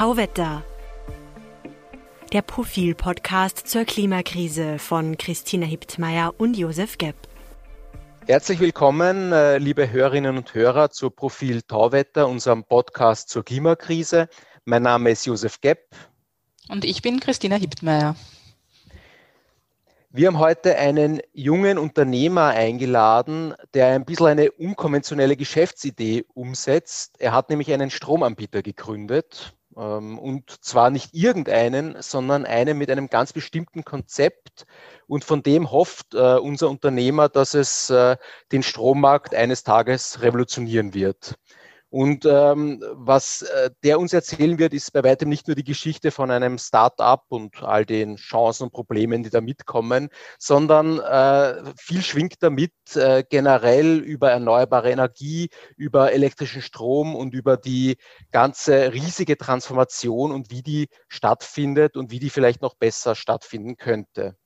Tauwetter. Der Profil-Podcast zur Klimakrise von Christina Hiptmeier und Josef Gepp. Herzlich willkommen, äh, liebe Hörerinnen und Hörer, zu Profil Tauwetter, unserem Podcast zur Klimakrise. Mein Name ist Josef Gepp. Und ich bin Christina Hiptmeier. Wir haben heute einen jungen Unternehmer eingeladen, der ein bisschen eine unkonventionelle Geschäftsidee umsetzt. Er hat nämlich einen Stromanbieter gegründet. Ähm, und zwar nicht irgendeinen, sondern einen mit einem ganz bestimmten Konzept. Und von dem hofft äh, unser Unternehmer, dass es äh, den Strommarkt eines Tages revolutionieren wird. Und ähm, was äh, der uns erzählen wird, ist bei weitem nicht nur die Geschichte von einem Start-up und all den Chancen und Problemen, die da mitkommen, sondern äh, viel schwingt damit äh, generell über erneuerbare Energie, über elektrischen Strom und über die ganze riesige Transformation und wie die stattfindet und wie die vielleicht noch besser stattfinden könnte.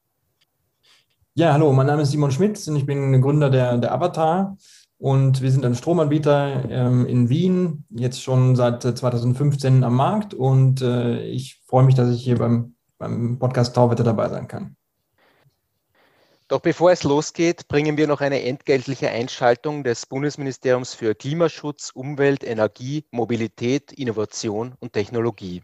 Ja, hallo, mein Name ist Simon Schmidt und ich bin Gründer der, der Avatar. Und wir sind ein Stromanbieter ähm, in Wien, jetzt schon seit 2015 äh, am Markt. Und äh, ich freue mich, dass ich hier beim, beim Podcast Tauwetter dabei sein kann. Doch bevor es losgeht, bringen wir noch eine entgeltliche Einschaltung des Bundesministeriums für Klimaschutz, Umwelt, Energie, Mobilität, Innovation und Technologie.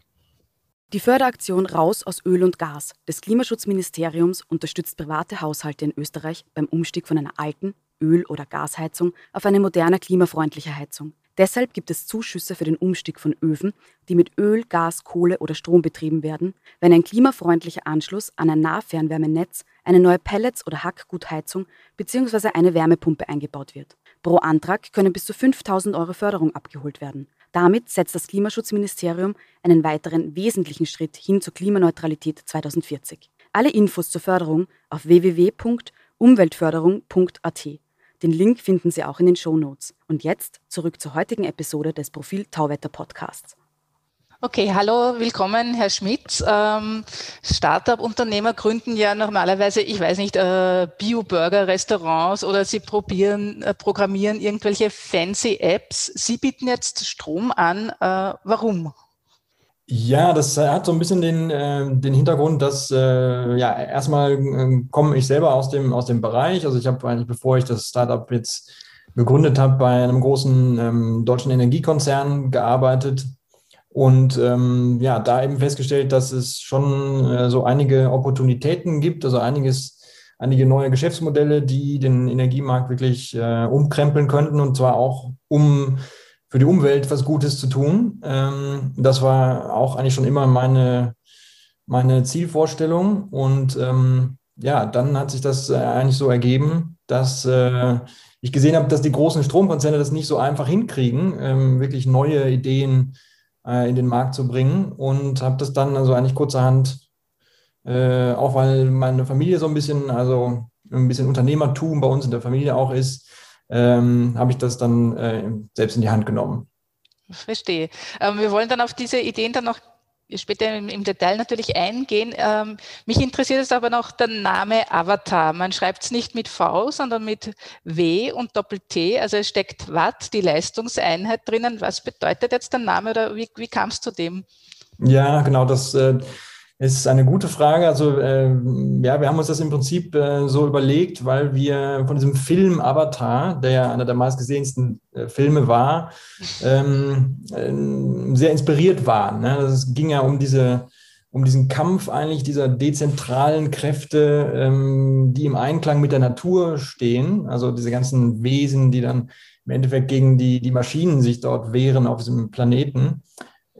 Die Förderaktion Raus aus Öl und Gas des Klimaschutzministeriums unterstützt private Haushalte in Österreich beim Umstieg von einer alten, Öl- oder Gasheizung auf eine moderne klimafreundliche Heizung. Deshalb gibt es Zuschüsse für den Umstieg von Öfen, die mit Öl, Gas, Kohle oder Strom betrieben werden, wenn ein klimafreundlicher Anschluss an ein Nahfernwärmenetz, eine neue Pellets- oder Hackgutheizung bzw. eine Wärmepumpe eingebaut wird. Pro Antrag können bis zu 5000 Euro Förderung abgeholt werden. Damit setzt das Klimaschutzministerium einen weiteren wesentlichen Schritt hin zur Klimaneutralität 2040. Alle Infos zur Förderung auf www.umweltförderung.at. Den Link finden Sie auch in den Show Notes. Und jetzt zurück zur heutigen Episode des Profil Tauwetter Podcasts. Okay, hallo, willkommen, Herr Schmidt. Ähm, Startup-Unternehmer gründen ja normalerweise, ich weiß nicht, äh, Bio-Burger-Restaurants oder sie probieren, äh, programmieren irgendwelche fancy Apps. Sie bieten jetzt Strom an. Äh, warum? Ja, das hat so ein bisschen den, äh, den Hintergrund, dass äh, ja erstmal äh, komme ich selber aus dem, aus dem Bereich. Also ich habe eigentlich, bevor ich das Startup jetzt gegründet habe, bei einem großen ähm, deutschen Energiekonzern gearbeitet und ähm, ja, da eben festgestellt, dass es schon äh, so einige Opportunitäten gibt, also einiges, einige neue Geschäftsmodelle, die den Energiemarkt wirklich äh, umkrempeln könnten und zwar auch um für die Umwelt was Gutes zu tun. Ähm, das war auch eigentlich schon immer meine, meine Zielvorstellung. Und ähm, ja, dann hat sich das äh, eigentlich so ergeben, dass äh, ich gesehen habe, dass die großen Stromkonzerne das nicht so einfach hinkriegen, ähm, wirklich neue Ideen äh, in den Markt zu bringen. Und habe das dann also eigentlich kurzerhand, äh, auch weil meine Familie so ein bisschen, also ein bisschen Unternehmertum bei uns in der Familie auch ist, ähm, habe ich das dann äh, selbst in die Hand genommen. Verstehe. Ähm, wir wollen dann auf diese Ideen dann noch später im, im Detail natürlich eingehen. Ähm, mich interessiert es aber noch der Name Avatar. Man schreibt es nicht mit V, sondern mit W und Doppel-T. Also es steckt Watt, die Leistungseinheit drinnen. Was bedeutet jetzt der Name oder wie, wie kam es zu dem? Ja, genau, das äh, ist eine gute Frage. Also äh, ja, wir haben uns das im Prinzip äh, so überlegt, weil wir von diesem Film Avatar, der ja einer der meistgesehensten äh, Filme war, ähm, äh, sehr inspiriert waren. Ne? Es ging ja um diese um diesen Kampf eigentlich dieser dezentralen Kräfte, ähm, die im Einklang mit der Natur stehen. Also diese ganzen Wesen, die dann im Endeffekt gegen die, die Maschinen sich dort wehren auf diesem Planeten.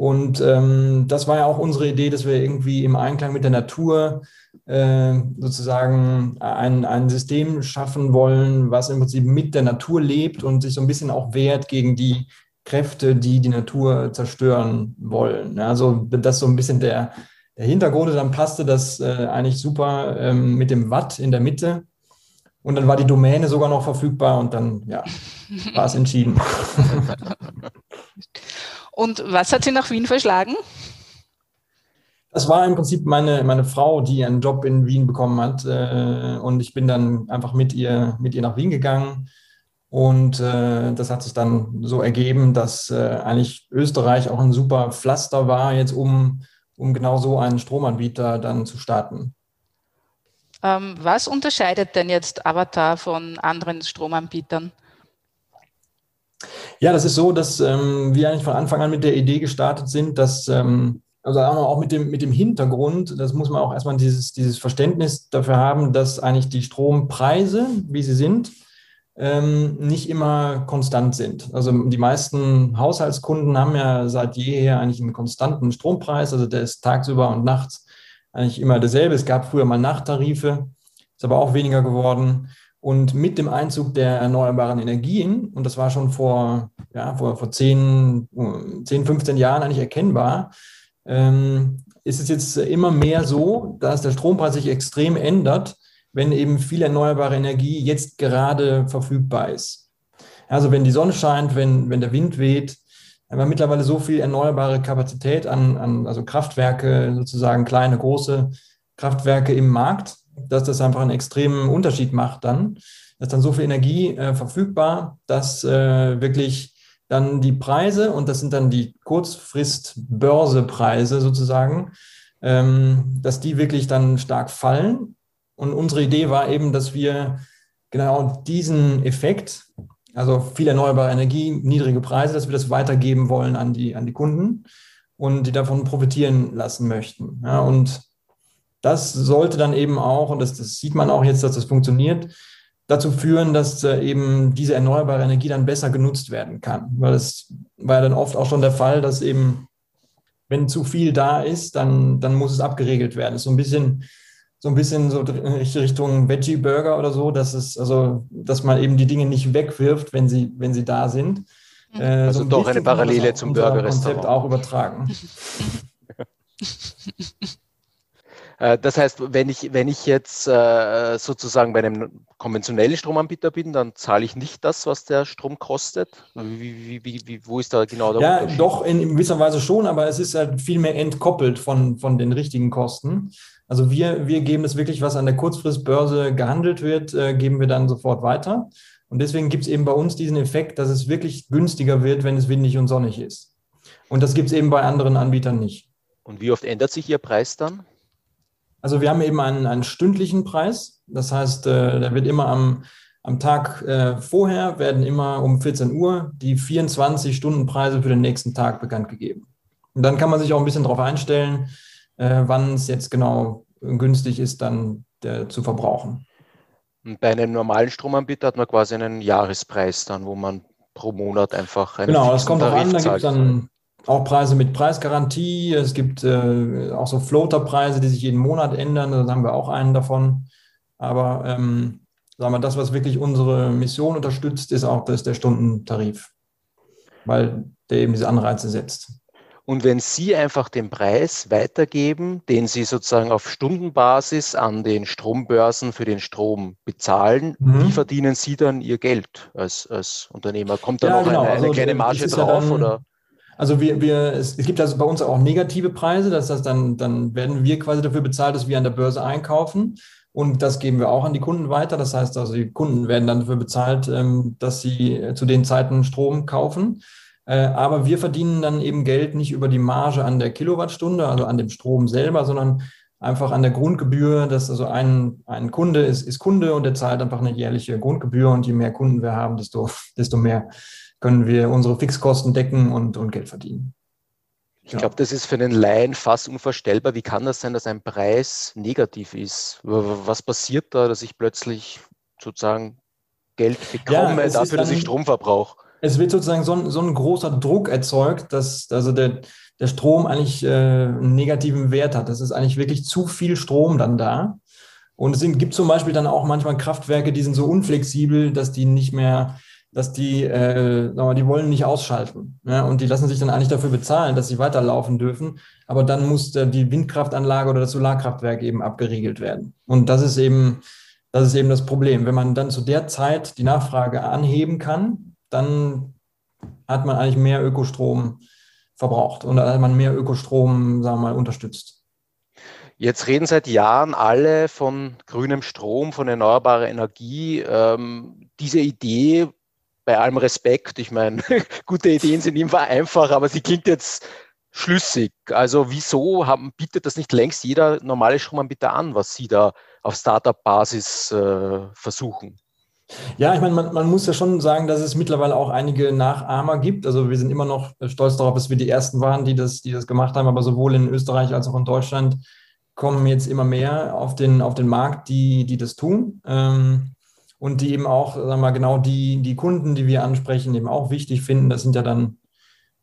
Und ähm, das war ja auch unsere Idee, dass wir irgendwie im Einklang mit der Natur äh, sozusagen ein, ein System schaffen wollen, was im Prinzip mit der Natur lebt und sich so ein bisschen auch wehrt gegen die Kräfte, die die Natur zerstören wollen. Also das ist so ein bisschen der, der Hintergrund. Dann passte das äh, eigentlich super ähm, mit dem Watt in der Mitte. Und dann war die Domäne sogar noch verfügbar und dann ja, war es entschieden. Und was hat Sie nach Wien verschlagen? Das war im Prinzip meine, meine Frau, die einen Job in Wien bekommen hat. Äh, und ich bin dann einfach mit ihr, mit ihr nach Wien gegangen. Und äh, das hat sich dann so ergeben, dass äh, eigentlich Österreich auch ein super Pflaster war, jetzt um, um genau so einen Stromanbieter dann zu starten. Ähm, was unterscheidet denn jetzt Avatar von anderen Stromanbietern? Ja, das ist so, dass ähm, wir eigentlich von Anfang an mit der Idee gestartet sind, dass ähm, also auch mit dem, mit dem Hintergrund, das muss man auch erstmal dieses, dieses Verständnis dafür haben, dass eigentlich die Strompreise, wie sie sind, ähm, nicht immer konstant sind. Also die meisten Haushaltskunden haben ja seit jeher eigentlich einen konstanten Strompreis, also der ist tagsüber und nachts eigentlich immer derselbe. Es gab früher mal Nachttarife, ist aber auch weniger geworden. Und mit dem Einzug der erneuerbaren Energien, und das war schon vor, ja, vor, vor 10, 10, 15 Jahren eigentlich erkennbar, ähm, ist es jetzt immer mehr so, dass der Strompreis sich extrem ändert, wenn eben viel erneuerbare Energie jetzt gerade verfügbar ist. Also wenn die Sonne scheint, wenn, wenn der Wind weht, haben wir mittlerweile so viel erneuerbare Kapazität an, an also Kraftwerke, sozusagen kleine, große Kraftwerke im Markt, dass das einfach einen extremen Unterschied macht dann. Da ist dann so viel Energie äh, verfügbar, dass äh, wirklich dann die Preise, und das sind dann die Kurzfrist-Börsepreise sozusagen, ähm, dass die wirklich dann stark fallen. Und unsere Idee war eben, dass wir genau diesen Effekt, also viel erneuerbare Energie, niedrige Preise, dass wir das weitergeben wollen an die, an die Kunden und die davon profitieren lassen möchten. Ja, und das sollte dann eben auch, und das, das sieht man auch jetzt, dass das funktioniert, dazu führen, dass äh, eben diese erneuerbare Energie dann besser genutzt werden kann. Weil es war ja dann oft auch schon der Fall, dass eben, wenn zu viel da ist, dann, dann muss es abgeregelt werden. Das ist so ein bisschen, so ein bisschen so Richtung Veggie-Burger oder so, dass es, also, dass man eben die Dinge nicht wegwirft, wenn sie, wenn sie da sind. Mhm. Äh, also so doch eine Parallele zum Burger-Restaurant. Konzept auch übertragen. Äh, das heißt, wenn ich, wenn ich jetzt äh, sozusagen bei einem konventionellen Stromanbieter bin, dann zahle ich nicht das, was der Strom kostet. Wie, wie, wie, wo ist da genau der ja, Unterschied? Ja, doch in gewisser Weise schon, aber es ist halt viel mehr entkoppelt von, von den richtigen Kosten. Also wir, wir geben es wirklich, was an der Kurzfristbörse gehandelt wird, äh, geben wir dann sofort weiter. Und deswegen gibt es eben bei uns diesen Effekt, dass es wirklich günstiger wird, wenn es windig und sonnig ist. Und das gibt es eben bei anderen Anbietern nicht. Und wie oft ändert sich Ihr Preis dann? Also wir haben eben einen, einen stündlichen Preis. Das heißt, äh, der wird immer am, am Tag äh, vorher, werden immer um 14 Uhr die 24 Stunden Preise für den nächsten Tag bekannt gegeben. Und dann kann man sich auch ein bisschen darauf einstellen, äh, wann es jetzt genau günstig ist, dann der, zu verbrauchen. Und bei einem normalen Stromanbieter hat man quasi einen Jahrespreis dann, wo man pro Monat einfach einen Genau, das kommt auch an, da gibt es dann auch Preise mit Preisgarantie. Es gibt äh, auch so Floaterpreise, die sich jeden Monat ändern. Da haben wir auch einen davon. Aber ähm, sagen wir, das, was wirklich unsere Mission unterstützt, ist auch das der Stundentarif, weil der eben diese Anreize setzt. Und wenn Sie einfach den Preis weitergeben, den Sie sozusagen auf Stundenbasis an den Strombörsen für den Strom bezahlen, mhm. wie verdienen Sie dann Ihr Geld als, als Unternehmer? Kommt da ja, noch genau. eine, eine also, kleine Marge drauf? Ja dann, oder? Also wir, wir, es, es, gibt also bei uns auch negative Preise, das heißt, dann, dann werden wir quasi dafür bezahlt, dass wir an der Börse einkaufen. Und das geben wir auch an die Kunden weiter. Das heißt also, die Kunden werden dann dafür bezahlt, ähm, dass sie zu den Zeiten Strom kaufen. Äh, aber wir verdienen dann eben Geld nicht über die Marge an der Kilowattstunde, also an dem Strom selber, sondern einfach an der Grundgebühr, dass also ein, ein Kunde ist, ist Kunde und der zahlt einfach eine jährliche Grundgebühr und je mehr Kunden wir haben, desto, desto mehr können wir unsere Fixkosten decken und, und Geld verdienen. Ich glaube, das ist für einen Laien fast unvorstellbar. Wie kann das sein, dass ein Preis negativ ist? Was passiert da, dass ich plötzlich sozusagen Geld bekomme ja, dafür, dann, dass ich Strom verbrauche? Es wird sozusagen so ein, so ein großer Druck erzeugt, dass also der, der Strom eigentlich äh, einen negativen Wert hat. Das ist eigentlich wirklich zu viel Strom dann da. Und es gibt zum Beispiel dann auch manchmal Kraftwerke, die sind so unflexibel, dass die nicht mehr dass die, äh, die wollen nicht ausschalten. Ja? Und die lassen sich dann eigentlich dafür bezahlen, dass sie weiterlaufen dürfen. Aber dann muss der, die Windkraftanlage oder das Solarkraftwerk eben abgeriegelt werden. Und das ist eben, das ist eben das Problem. Wenn man dann zu der Zeit die Nachfrage anheben kann, dann hat man eigentlich mehr Ökostrom verbraucht und hat man mehr Ökostrom, sagen wir mal, unterstützt. Jetzt reden seit Jahren alle von grünem Strom, von erneuerbarer Energie. Ähm, diese Idee bei allem Respekt, ich meine, gute Ideen sind immer einfach, aber sie klingt jetzt schlüssig. Also wieso haben, bietet das nicht längst jeder normale Stromanbieter an, was Sie da auf Startup-Basis äh, versuchen? Ja, ich meine, man, man, muss ja schon sagen, dass es mittlerweile auch einige Nachahmer gibt. Also wir sind immer noch stolz darauf, dass wir die Ersten waren, die das, die das gemacht haben, aber sowohl in Österreich als auch in Deutschland kommen jetzt immer mehr auf den, auf den Markt, die, die das tun. Ähm, und die eben auch, sagen wir mal, genau die, die Kunden, die wir ansprechen, eben auch wichtig finden. Das sind ja dann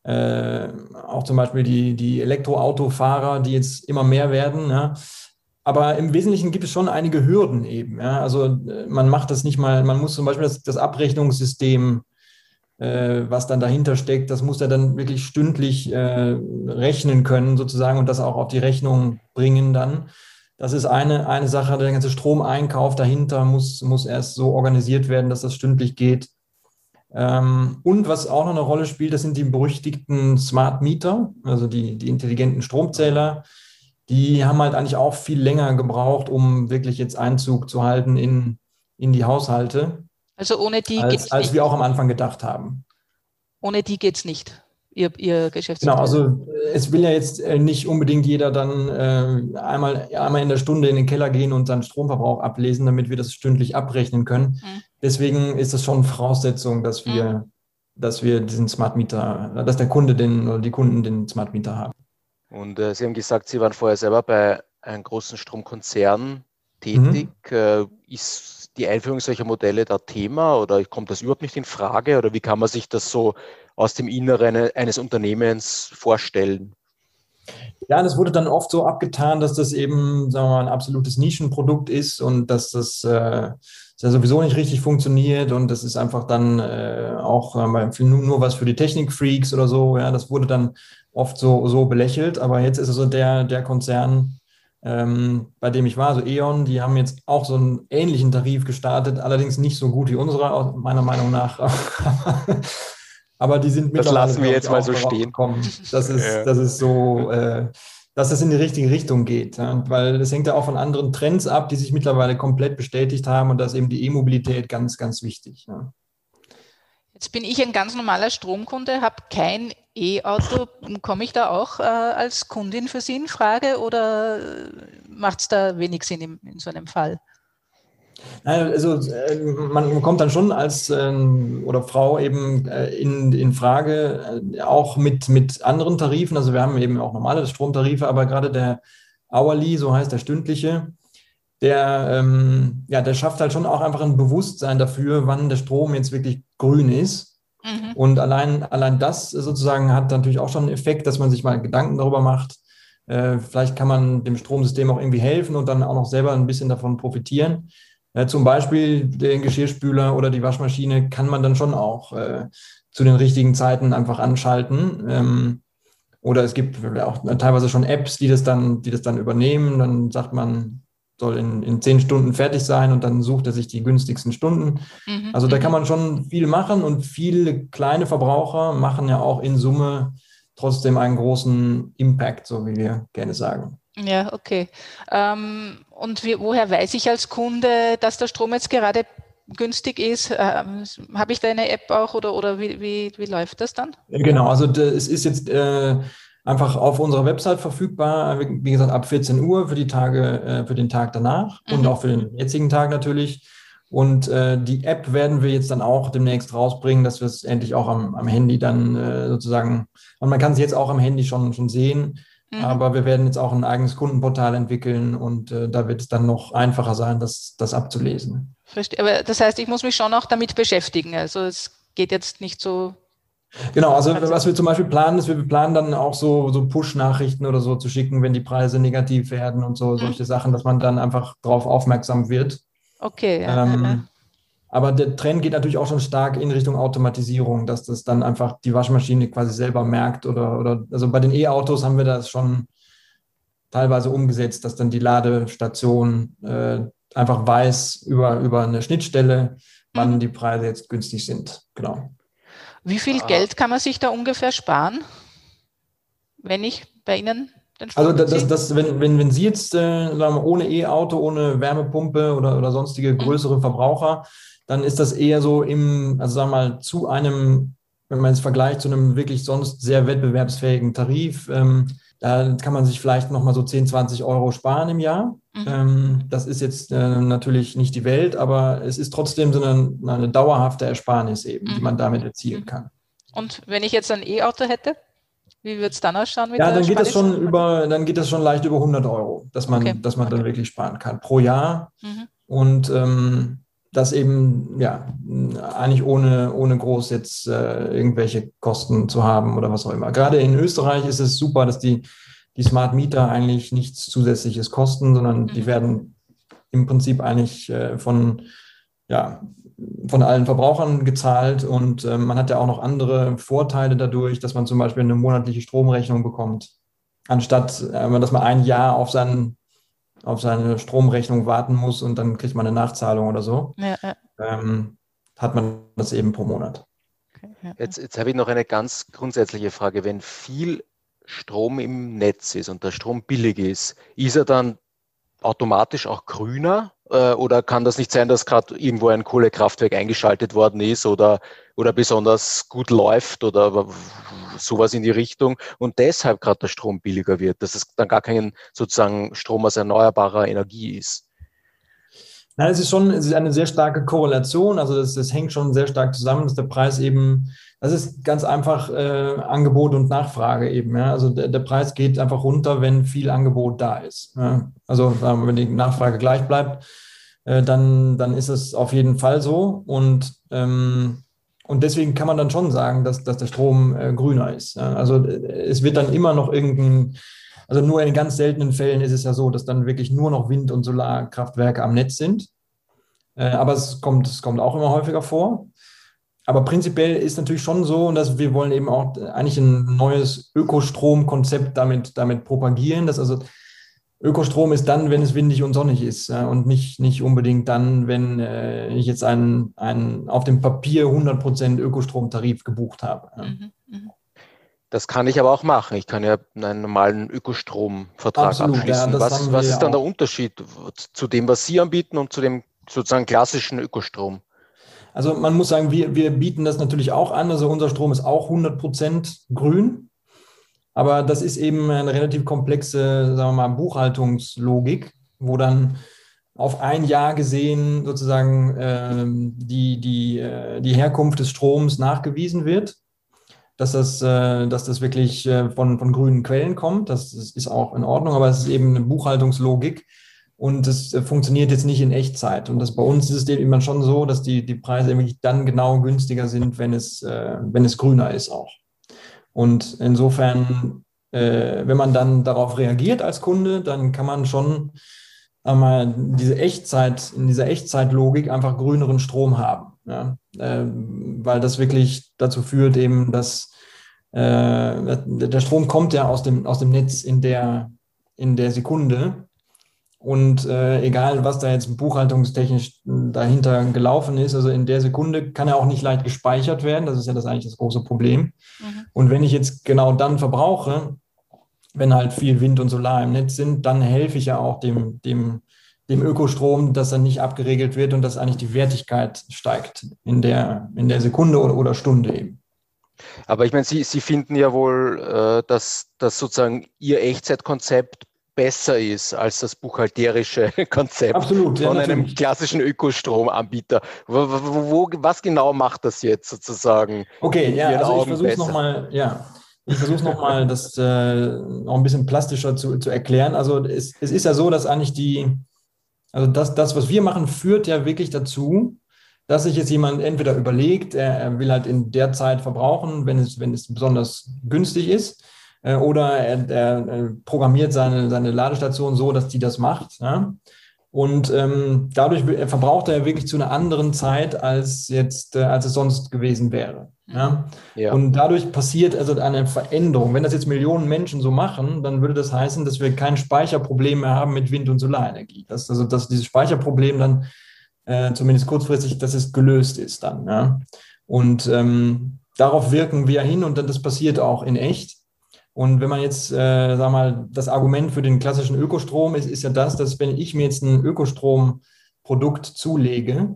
äh, auch zum Beispiel die, die Elektroautofahrer, die jetzt immer mehr werden. Ja. Aber im Wesentlichen gibt es schon einige Hürden eben. Ja. Also äh, man macht das nicht mal, man muss zum Beispiel das, das Abrechnungssystem, äh, was dann dahinter steckt, das muss er dann wirklich stündlich äh, rechnen können sozusagen und das auch auf die Rechnung bringen dann. Das ist eine, eine Sache, der ganze Stromeinkauf dahinter muss, muss erst so organisiert werden, dass das stündlich geht. Ähm, und was auch noch eine Rolle spielt, das sind die berüchtigten Smart Meter, also die, die intelligenten Stromzähler. Die haben halt eigentlich auch viel länger gebraucht, um wirklich jetzt Einzug zu halten in, in die Haushalte. Also ohne die als, als wir auch am Anfang gedacht haben. Ohne die geht es nicht. Ihr, Ihr Genau, also es will ja jetzt äh, nicht unbedingt jeder dann äh, einmal, einmal in der Stunde in den Keller gehen und seinen Stromverbrauch ablesen, damit wir das stündlich abrechnen können. Mhm. Deswegen ist es schon Voraussetzung, dass wir, mhm. dass wir diesen Smart Meter, dass der Kunde den oder die Kunden den Smart Meter haben. Und äh, Sie haben gesagt, Sie waren vorher selber bei einem großen Stromkonzern tätig. Mhm. Äh, ist die Einführung solcher Modelle da Thema oder kommt das überhaupt nicht in Frage? Oder wie kann man sich das so aus dem Inneren eines Unternehmens vorstellen? Ja, das wurde dann oft so abgetan, dass das eben, sagen wir mal, ein absolutes Nischenprodukt ist und dass das äh, ja sowieso nicht richtig funktioniert und das ist einfach dann äh, auch äh, nur, nur was für die Technikfreaks oder so. Ja, das wurde dann oft so, so belächelt, aber jetzt ist also der, der Konzern, ähm, bei dem ich war, also E.ON, die haben jetzt auch so einen ähnlichen Tarif gestartet, allerdings nicht so gut wie unsere, meiner Meinung nach. Aber die sind mittlerweile. Das lassen wir jetzt mal so stehen. Das ist, ja. das ist so, äh, dass das in die richtige Richtung geht. Ja? Weil das hängt ja auch von anderen Trends ab, die sich mittlerweile komplett bestätigt haben und da ist eben die E-Mobilität ganz, ganz wichtig. Ja. Jetzt bin ich ein ganz normaler Stromkunde, habe kein E-Auto. Komme ich da auch äh, als Kundin für Sie in Frage oder äh, macht es da wenig Sinn in, in so einem Fall? Also äh, man kommt dann schon als ähm, oder Frau eben äh, in, in Frage, äh, auch mit, mit anderen Tarifen. Also wir haben eben auch normale Stromtarife, aber gerade der Hourly, so heißt der stündliche, der, ähm, ja, der schafft halt schon auch einfach ein Bewusstsein dafür, wann der Strom jetzt wirklich grün ist. Mhm. Und allein, allein das sozusagen hat natürlich auch schon einen Effekt, dass man sich mal Gedanken darüber macht. Äh, vielleicht kann man dem Stromsystem auch irgendwie helfen und dann auch noch selber ein bisschen davon profitieren. Äh, zum Beispiel den Geschirrspüler oder die Waschmaschine kann man dann schon auch äh, zu den richtigen Zeiten einfach anschalten. Ähm, oder es gibt auch teilweise schon Apps, die das dann, die das dann übernehmen. Dann sagt man, soll in, in zehn Stunden fertig sein und dann sucht er sich die günstigsten Stunden. Mhm. Also da kann mhm. man schon viel machen und viele kleine Verbraucher machen ja auch in Summe trotzdem einen großen Impact, so wie wir gerne sagen. Ja, okay. Ähm, und wie, woher weiß ich als Kunde, dass der Strom jetzt gerade günstig ist? Ähm, Habe ich da eine App auch oder, oder wie, wie, wie läuft das dann? Genau, also es ist jetzt äh, einfach auf unserer Website verfügbar, wie gesagt, ab 14 Uhr für die Tage, äh, für den Tag danach mhm. und auch für den jetzigen Tag natürlich. Und äh, die App werden wir jetzt dann auch demnächst rausbringen, dass wir es endlich auch am, am Handy dann äh, sozusagen, und man kann es jetzt auch am Handy schon, schon sehen, Mhm. Aber wir werden jetzt auch ein eigenes Kundenportal entwickeln und äh, da wird es dann noch einfacher sein, das, das abzulesen. Verstehe. Aber das heißt, ich muss mich schon auch damit beschäftigen. Also es geht jetzt nicht so. Genau, also was wir zum Beispiel planen, ist, wir planen dann auch so, so Push-Nachrichten oder so zu schicken, wenn die Preise negativ werden und so, mhm. solche Sachen, dass man dann einfach darauf aufmerksam wird. Okay. Ja, ähm, ja. Aber der Trend geht natürlich auch schon stark in Richtung Automatisierung, dass das dann einfach die Waschmaschine quasi selber merkt oder, oder also bei den E-Autos haben wir das schon teilweise umgesetzt, dass dann die Ladestation äh, einfach weiß über, über eine Schnittstelle, wann mhm. die Preise jetzt günstig sind. Genau. Wie viel ah. Geld kann man sich da ungefähr sparen, wenn ich bei Ihnen also das, das, das, wenn, wenn, wenn Sie jetzt äh, wir, ohne E-Auto, ohne Wärmepumpe oder, oder sonstige mhm. größere mhm. Verbraucher, dann ist das eher so im, also sagen wir mal, zu einem, wenn man es vergleicht, zu einem wirklich sonst sehr wettbewerbsfähigen Tarif. Ähm, da kann man sich vielleicht nochmal so 10, 20 Euro sparen im Jahr. Mhm. Ähm, das ist jetzt äh, natürlich nicht die Welt, aber es ist trotzdem so eine, eine dauerhafte Ersparnis eben, mhm. die man damit erzielen mhm. kann. Und wenn ich jetzt ein E-Auto hätte? Wie wird es dann ausschauen? ja, dann geht, das schon über, dann geht das schon leicht über 100 Euro, dass man, okay. dass man okay. dann wirklich sparen kann pro Jahr. Mhm. Und ähm, das eben, ja, eigentlich ohne, ohne groß jetzt äh, irgendwelche Kosten zu haben oder was auch immer. Gerade in Österreich ist es super, dass die, die Smart Meter eigentlich nichts Zusätzliches kosten, sondern mhm. die werden im Prinzip eigentlich äh, von, ja, von allen Verbrauchern gezahlt und äh, man hat ja auch noch andere Vorteile dadurch, dass man zum Beispiel eine monatliche Stromrechnung bekommt, anstatt äh, dass man ein Jahr auf, seinen, auf seine Stromrechnung warten muss und dann kriegt man eine Nachzahlung oder so. Ja, ja. Ähm, hat man das eben pro Monat. Okay, ja, jetzt, jetzt habe ich noch eine ganz grundsätzliche Frage. Wenn viel Strom im Netz ist und der Strom billig ist, ist er dann automatisch auch grüner? Äh, oder kann das nicht sein, dass gerade irgendwo ein Kohlekraftwerk eingeschaltet worden ist oder, oder besonders gut läuft oder sowas in die Richtung und deshalb gerade der Strom billiger wird, dass es dann gar kein sozusagen Strom aus erneuerbarer Energie ist? Nein, es ist schon es ist eine sehr starke Korrelation. Also das, das hängt schon sehr stark zusammen, dass der Preis eben, das ist ganz einfach äh, Angebot und Nachfrage eben. Ja? Also der, der, Preis geht einfach runter, wenn viel Angebot da ist. Ja? Also wenn die Nachfrage gleich bleibt, äh, dann, dann ist es auf jeden Fall so. Und, ähm, und deswegen kann man dann schon sagen, dass, dass der Strom äh, grüner ist. Ja? Also äh, es wird dann immer noch irgendein also nur in ganz seltenen Fällen ist es ja so, dass dann wirklich nur noch Wind- und Solarkraftwerke am Netz sind. Äh, aber es kommt, es kommt auch immer häufiger vor. Aber prinzipiell ist natürlich schon so, dass wir wollen eben auch eigentlich ein neues Ökostromkonzept damit, damit propagieren, dass also Ökostrom ist dann, wenn es windig und sonnig ist äh, und nicht, nicht unbedingt dann, wenn äh, ich jetzt einen, einen auf dem Papier 100% Ökostromtarif gebucht habe. Mhm, mh. Das kann ich aber auch machen. Ich kann ja einen normalen Ökostromvertrag Absolut, abschließen. Ja, was, was ist dann der Unterschied zu dem, was Sie anbieten und zu dem sozusagen klassischen Ökostrom? Also man muss sagen, wir, wir bieten das natürlich auch an. Also unser Strom ist auch 100 Prozent grün. Aber das ist eben eine relativ komplexe, sagen wir mal, Buchhaltungslogik, wo dann auf ein Jahr gesehen sozusagen äh, die, die, äh, die Herkunft des Stroms nachgewiesen wird dass das, äh, dass das wirklich äh, von, von grünen Quellen kommt. Das, das ist auch in Ordnung, aber es ist eben eine Buchhaltungslogik und es äh, funktioniert jetzt nicht in Echtzeit. Und das bei uns ist es immer schon so, dass die, die Preise wirklich dann genau günstiger sind, wenn es, äh, wenn es grüner ist auch. Und insofern, äh, wenn man dann darauf reagiert als Kunde, dann kann man schon einmal diese Echtzeit, in dieser Echtzeitlogik einfach grüneren Strom haben. Ja? Äh, weil das wirklich dazu führt, eben, dass äh, der Strom kommt ja aus dem, aus dem Netz in der, in der Sekunde. Und äh, egal, was da jetzt buchhaltungstechnisch dahinter gelaufen ist, also in der Sekunde kann er auch nicht leicht gespeichert werden. Das ist ja das eigentlich das große Problem. Mhm. Und wenn ich jetzt genau dann verbrauche, wenn halt viel Wind und Solar im Netz sind, dann helfe ich ja auch dem, dem dem Ökostrom, dass er nicht abgeregelt wird und dass eigentlich die Wertigkeit steigt in der, in der Sekunde oder, oder Stunde eben. Aber ich meine, Sie, Sie finden ja wohl, äh, dass, dass sozusagen Ihr Echtzeitkonzept besser ist als das buchhalterische Konzept Absolut, von ja, einem klassischen Ökostromanbieter. Wo, wo, was genau macht das jetzt sozusagen? Okay, ja, also ich versuche es nochmal, ja. Ich versuche nochmal, das äh, noch ein bisschen plastischer zu, zu erklären. Also es, es ist ja so, dass eigentlich die, also das, das, was wir machen, führt ja wirklich dazu, dass sich jetzt jemand entweder überlegt, er, will halt in der Zeit verbrauchen, wenn es, wenn es besonders günstig ist, äh, oder er, er, programmiert seine, seine Ladestation so, dass die das macht. Ja? Und ähm, dadurch verbraucht er wirklich zu einer anderen Zeit, als jetzt, äh, als es sonst gewesen wäre. Ja? ja? Und dadurch passiert also eine Veränderung. Wenn das jetzt Millionen Menschen so machen, dann würde das heißen, dass wir kein Speicherproblem mehr haben mit Wind- und Solarenergie. Dass, also, dass dieses Speicherproblem dann äh, zumindest kurzfristig, dass es gelöst ist dann. Ja? Und ähm, darauf wirken wir hin und dann das passiert auch in echt. Und wenn man jetzt, äh, sag mal, das Argument für den klassischen Ökostrom ist, ist ja das, dass wenn ich mir jetzt ein Ökostromprodukt zulege,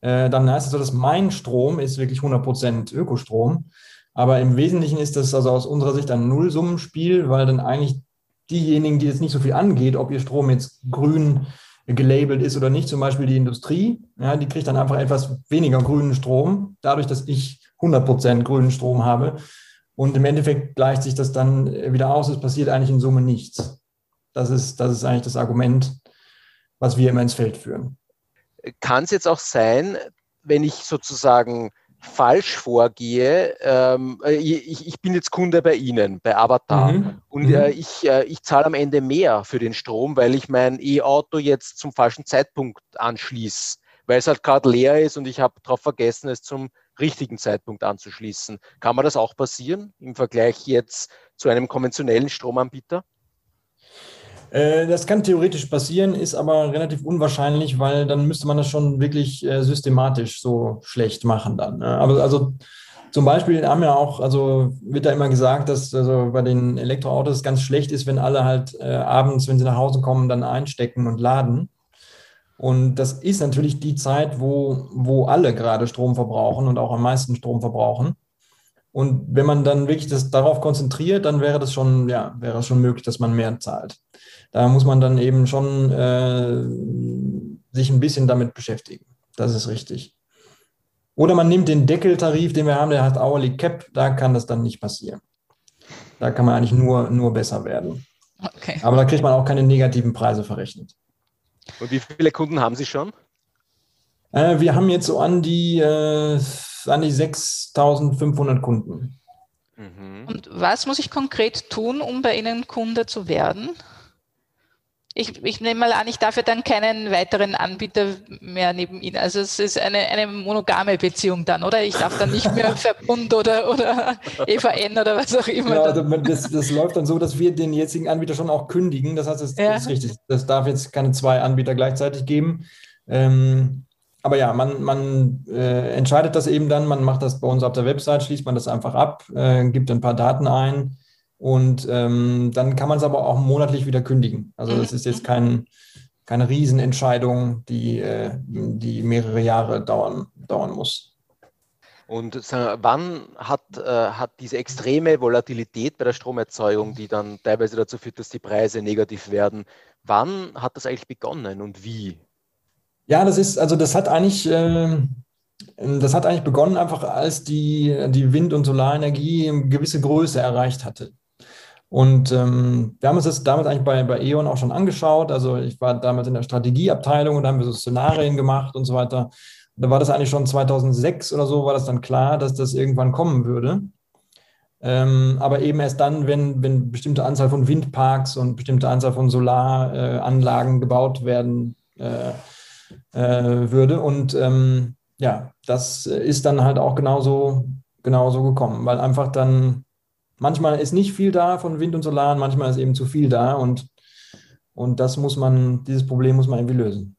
äh, dann heißt es so, dass mein Strom ist wirklich 100% Ökostrom. Aber im Wesentlichen ist das also aus unserer Sicht ein Nullsummenspiel, weil dann eigentlich diejenigen, die jetzt nicht so viel angeht, ob ihr Strom jetzt grün gelabelt ist oder nicht, zum Beispiel die Industrie, ja, die kriegt dann einfach etwas weniger grünen Strom, dadurch, dass ich 100% grünen Strom habe. Und im Endeffekt gleicht sich das dann wieder aus, es passiert eigentlich in Summe nichts. Das ist, das ist eigentlich das Argument, was wir immer ins Feld führen. Kann es jetzt auch sein, wenn ich sozusagen falsch vorgehe, ähm, äh, ich, ich, bin jetzt Kunde bei Ihnen, bei Avatar, mhm. und äh, mhm. ich, äh, ich zahle am Ende mehr für den Strom, weil ich mein E-Auto jetzt zum falschen Zeitpunkt anschließe, weil es halt gerade leer ist und ich habe darauf vergessen, es zum richtigen Zeitpunkt anzuschließen. Kann man das auch passieren im Vergleich jetzt zu einem konventionellen Stromanbieter? Äh, das kann theoretisch passieren, ist aber relativ unwahrscheinlich, weil dann müsste man das schon wirklich äh, systematisch so schlecht machen dann. Ne? Aber also zum Beispiel haben ja auch, also wird da immer gesagt, dass also bei den Elektroautos ganz schlecht ist, wenn alle halt äh, abends, wenn sie nach Hause kommen, dann einstecken und laden. Und das ist natürlich die Zeit, wo, wo alle gerade Strom verbrauchen und auch am meisten Strom verbrauchen. Und wenn man dann wirklich das darauf konzentriert, dann wäre das schon, ja, wäre schon möglich, dass man mehr zahlt. Da muss man dann eben schon äh, sich ein bisschen damit beschäftigen. Das ist richtig. Oder man nimmt den Deckeltarif, den wir haben, der hat Hourly Cap, da kann das dann nicht passieren. Da kann man eigentlich nur, nur besser werden. Okay. Aber da kriegt man auch keine negativen Preise verrechnet. Und wie viele Kunden haben Sie schon? Äh, wir haben jetzt so an die, äh, an die 6500 Kunden. Mhm. Und was muss ich konkret tun, um bei Ihnen Kunde zu werden? Ich, ich nehme mal an, ich darf ja dann keinen weiteren Anbieter mehr neben Ihnen. Also es ist eine, eine monogame Beziehung dann, oder? Ich darf dann nicht mehr Verbund oder, oder EVN oder was auch immer. Ja, das, das läuft dann so, dass wir den jetzigen Anbieter schon auch kündigen. Das heißt, das, ja. ist richtig. Das darf jetzt keine zwei Anbieter gleichzeitig geben. Ähm, aber ja, man, man äh, entscheidet das eben dann, man macht das bei uns auf der Website, schließt man das einfach ab, äh, gibt ein paar Daten ein und ähm, dann kann man es aber auch monatlich wieder kündigen. Also das ist jetzt kein, keine Riesenentscheidung, die, äh, die mehrere Jahre dauern, dauern muss. Und wann hat, äh, hat diese extreme Volatilität bei der Stromerzeugung, die dann teilweise dazu führt, dass die Preise negativ werden, wann hat das eigentlich begonnen und wie? Ja, das ist, also das hat eigentlich, äh, das hat eigentlich begonnen, einfach als die, die Wind- und Solarenergie eine gewisse Größe erreicht hatte. Und ähm, wir haben uns das damals eigentlich bei, bei E.ON auch schon angeschaut. Also ich war damals in der Strategieabteilung und da haben wir so Szenarien gemacht und so weiter. Und da war das eigentlich schon 2006 oder so, war das dann klar, dass das irgendwann kommen würde. Ähm, aber eben erst dann, wenn, wenn bestimmte Anzahl von Windparks und bestimmte Anzahl von Solaranlagen äh, gebaut werden äh, äh, würde. Und ähm, ja, das ist dann halt auch genauso, genauso gekommen, weil einfach dann manchmal ist nicht viel da von Wind und Solar, manchmal ist eben zu viel da und, und das muss man, dieses Problem muss man irgendwie lösen.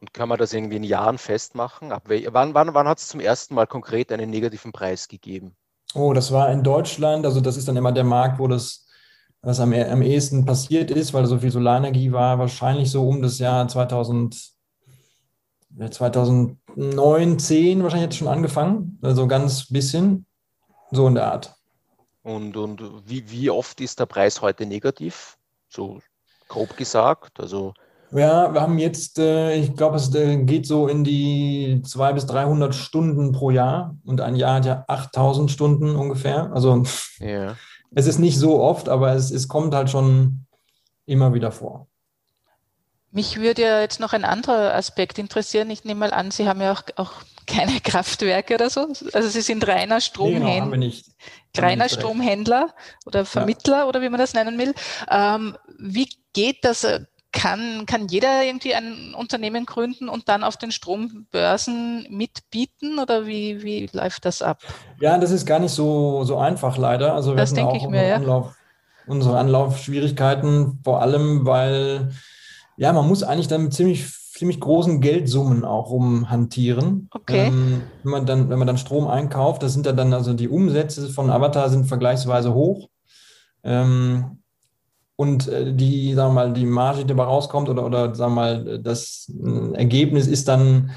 Und kann man das irgendwie in Jahren festmachen? Ab wann wann, wann hat es zum ersten Mal konkret einen negativen Preis gegeben? Oh, das war in Deutschland, also das ist dann immer der Markt, wo das was am, am ehesten passiert ist, weil so viel Solarenergie war, wahrscheinlich so um das Jahr 2000, 2009, 10 wahrscheinlich hat es schon angefangen, also ganz bisschen, so in der Art. Und, und wie, wie oft ist der Preis heute negativ? So grob gesagt. Also ja, wir haben jetzt, äh, ich glaube, es äh, geht so in die 200 bis 300 Stunden pro Jahr und ein Jahr hat ja 8000 Stunden ungefähr. Also ja. es ist nicht so oft, aber es, es kommt halt schon immer wieder vor. Mich würde ja jetzt noch ein anderer Aspekt interessieren. Ich nehme mal an, Sie haben ja auch, auch keine Kraftwerke oder so. Also Sie sind reiner Stromhändler, nee, genau, reiner Stromhändler oder Vermittler ja. oder wie man das nennen will. Ähm, wie geht das? Kann, kann jeder irgendwie ein Unternehmen gründen und dann auf den Strombörsen mitbieten oder wie, wie läuft das ab? Ja, das ist gar nicht so, so einfach leider. Also wir das denke ich mir, ja. Anlauf, unsere Anlaufschwierigkeiten, vor allem weil ja, man muss eigentlich dann ziemlich ziemlich großen Geldsummen auch rumhantieren. Okay. Ähm, wenn man dann, wenn man dann Strom einkauft, das sind ja dann also die Umsätze von Avatar sind vergleichsweise hoch. Ähm, und äh, die, sagen wir mal, die Marge, die dabei rauskommt oder, oder sagen wir mal, das äh, Ergebnis ist dann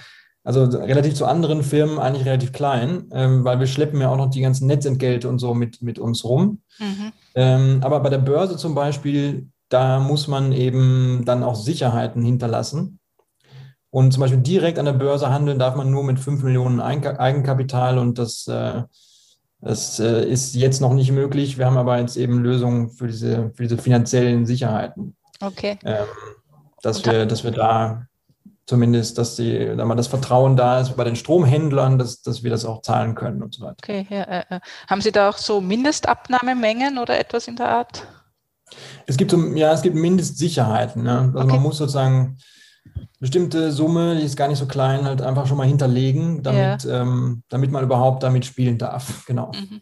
also relativ zu anderen Firmen eigentlich relativ klein, ähm, weil wir schleppen ja auch noch die ganzen Netzentgelte und so mit, mit uns rum. Mhm. Ähm, aber bei der Börse zum Beispiel, da muss man eben dann auch Sicherheiten hinterlassen. Und zum Beispiel direkt an der Börse handeln darf man nur mit 5 Millionen Eigenkapital und das, äh, das äh, ist jetzt noch nicht möglich. Wir haben aber jetzt eben Lösungen für diese, für diese finanziellen Sicherheiten. Okay. Ähm, dass, wir, dass wir da zumindest, dass die, da mal das Vertrauen da ist bei den Stromhändlern, dass, dass wir das auch zahlen können und so weiter. Okay, ja, äh, haben Sie da auch so Mindestabnahmemengen oder etwas in der Art? Es gibt so, ja, es gibt Mindestsicherheiten. Ne? Also okay. man muss sozusagen bestimmte Summe, die ist gar nicht so klein, halt einfach schon mal hinterlegen, damit, ja. ähm, damit man überhaupt damit spielen darf. Genau. Mhm.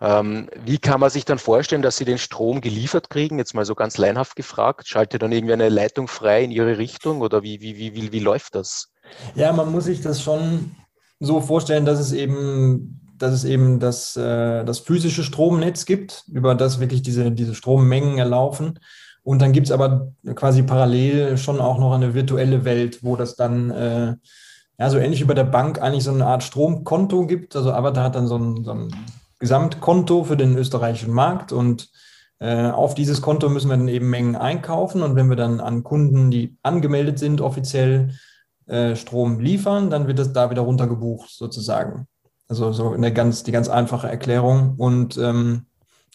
Ähm, wie kann man sich dann vorstellen, dass Sie den Strom geliefert kriegen? Jetzt mal so ganz leinhaft gefragt. Schaltet dann irgendwie eine Leitung frei in Ihre Richtung oder wie, wie, wie, wie, wie läuft das? Ja, man muss sich das schon so vorstellen, dass es eben, dass es eben das, äh, das physische Stromnetz gibt, über das wirklich diese, diese Strommengen erlaufen. Und dann gibt es aber quasi parallel schon auch noch eine virtuelle Welt, wo das dann äh, ja, so ähnlich wie bei der Bank eigentlich so eine Art Stromkonto gibt. Also Avatar hat dann so ein, so ein Gesamtkonto für den österreichischen Markt und äh, auf dieses Konto müssen wir dann eben Mengen einkaufen und wenn wir dann an Kunden, die angemeldet sind, offiziell äh, Strom liefern, dann wird das da wieder runtergebucht sozusagen. Also so eine ganz, die ganz einfache Erklärung und ähm,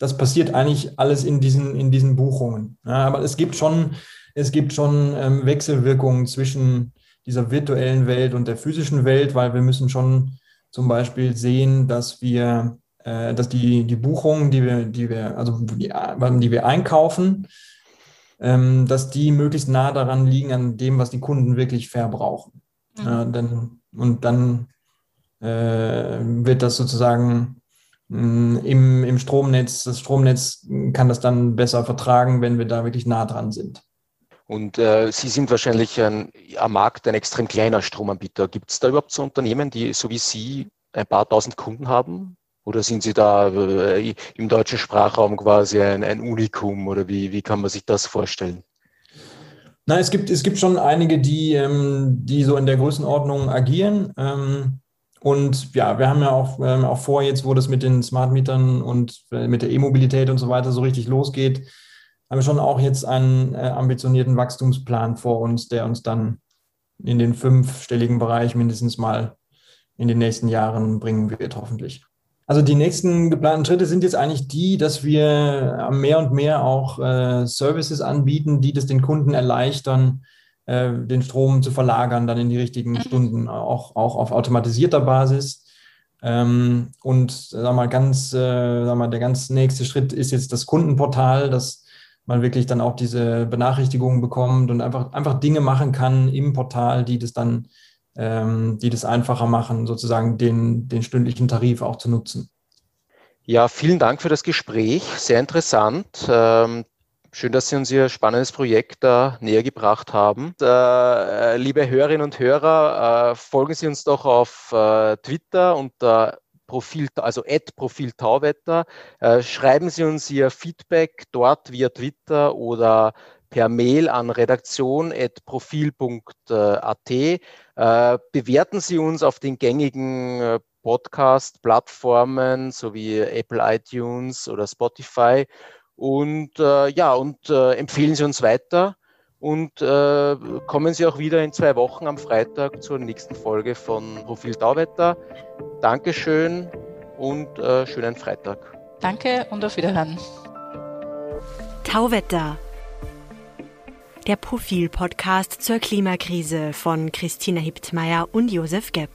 das passiert eigentlich alles in diesen, in diesen Buchungen. Ja, aber es gibt schon, es gibt schon ähm, Wechselwirkungen zwischen dieser virtuellen Welt und der physischen Welt, weil wir müssen schon zum Beispiel sehen, dass wir äh, dass die, die Buchungen, die wir, die wir, also die, die wir einkaufen, ähm, dass die möglichst nah daran liegen an dem, was die Kunden wirklich verbrauchen. Mhm. Äh, dann, und dann äh, wird das sozusagen im, im Stromnetz, das Stromnetz kann das dann besser vertragen, wenn wir da wirklich nah dran sind. Und äh, Sie sind wahrscheinlich ein, am Markt ein extrem kleiner Stromanbieter. Gibt es da überhaupt so Unternehmen, die so wie Sie ein paar tausend Kunden haben? Oder sind Sie da äh, im deutschen Sprachraum quasi ein, ein Unikum oder wie, wie kann man sich das vorstellen? Nein, es gibt, es gibt schon einige, die, ähm, die so in der Größenordnung agieren. Ähm, und ja, wir haben ja auch, ähm, auch vor, jetzt, wo das mit den Smart Mietern und äh, mit der E-Mobilität und so weiter so richtig losgeht, haben wir schon auch jetzt einen äh, ambitionierten Wachstumsplan vor uns, der uns dann in den fünfstelligen Bereich mindestens mal in den nächsten Jahren bringen wird, hoffentlich. Also die nächsten geplanten Schritte sind jetzt eigentlich die, dass wir mehr und mehr auch äh, Services anbieten, die das den Kunden erleichtern, äh, den Strom zu verlagern, dann in die richtigen mhm. Stunden, auch, auch auf automatisierter Basis. Ähm, und sag mal, ganz, äh, sag mal, der ganz nächste Schritt ist jetzt das Kundenportal, dass man wirklich dann auch diese Benachrichtigungen bekommt und einfach, einfach Dinge machen kann im Portal, die das dann ähm, die das einfacher machen, sozusagen den, den stündlichen Tarif auch zu nutzen. Ja, vielen Dank für das Gespräch. Sehr interessant. Ähm, schön, dass Sie uns Ihr spannendes Projekt da näher gebracht haben. Äh, liebe Hörerinnen und Hörer, äh, folgen Sie uns doch auf äh, Twitter unter Profil, also Profil Tauwetter. Äh, schreiben Sie uns Ihr Feedback dort via Twitter oder per Mail an redaktion.profil.at. Äh, bewerten Sie uns auf den gängigen äh, Podcast-Plattformen sowie Apple iTunes oder Spotify und äh, ja, und äh, empfehlen Sie uns weiter und äh, kommen Sie auch wieder in zwei Wochen am Freitag zur nächsten Folge von Profil Tauwetter. Dankeschön und äh, schönen Freitag. Danke und auf Wiederhören. Tauwetter der Profil-Podcast zur Klimakrise von Christina Hiptmeier und Josef Gepp.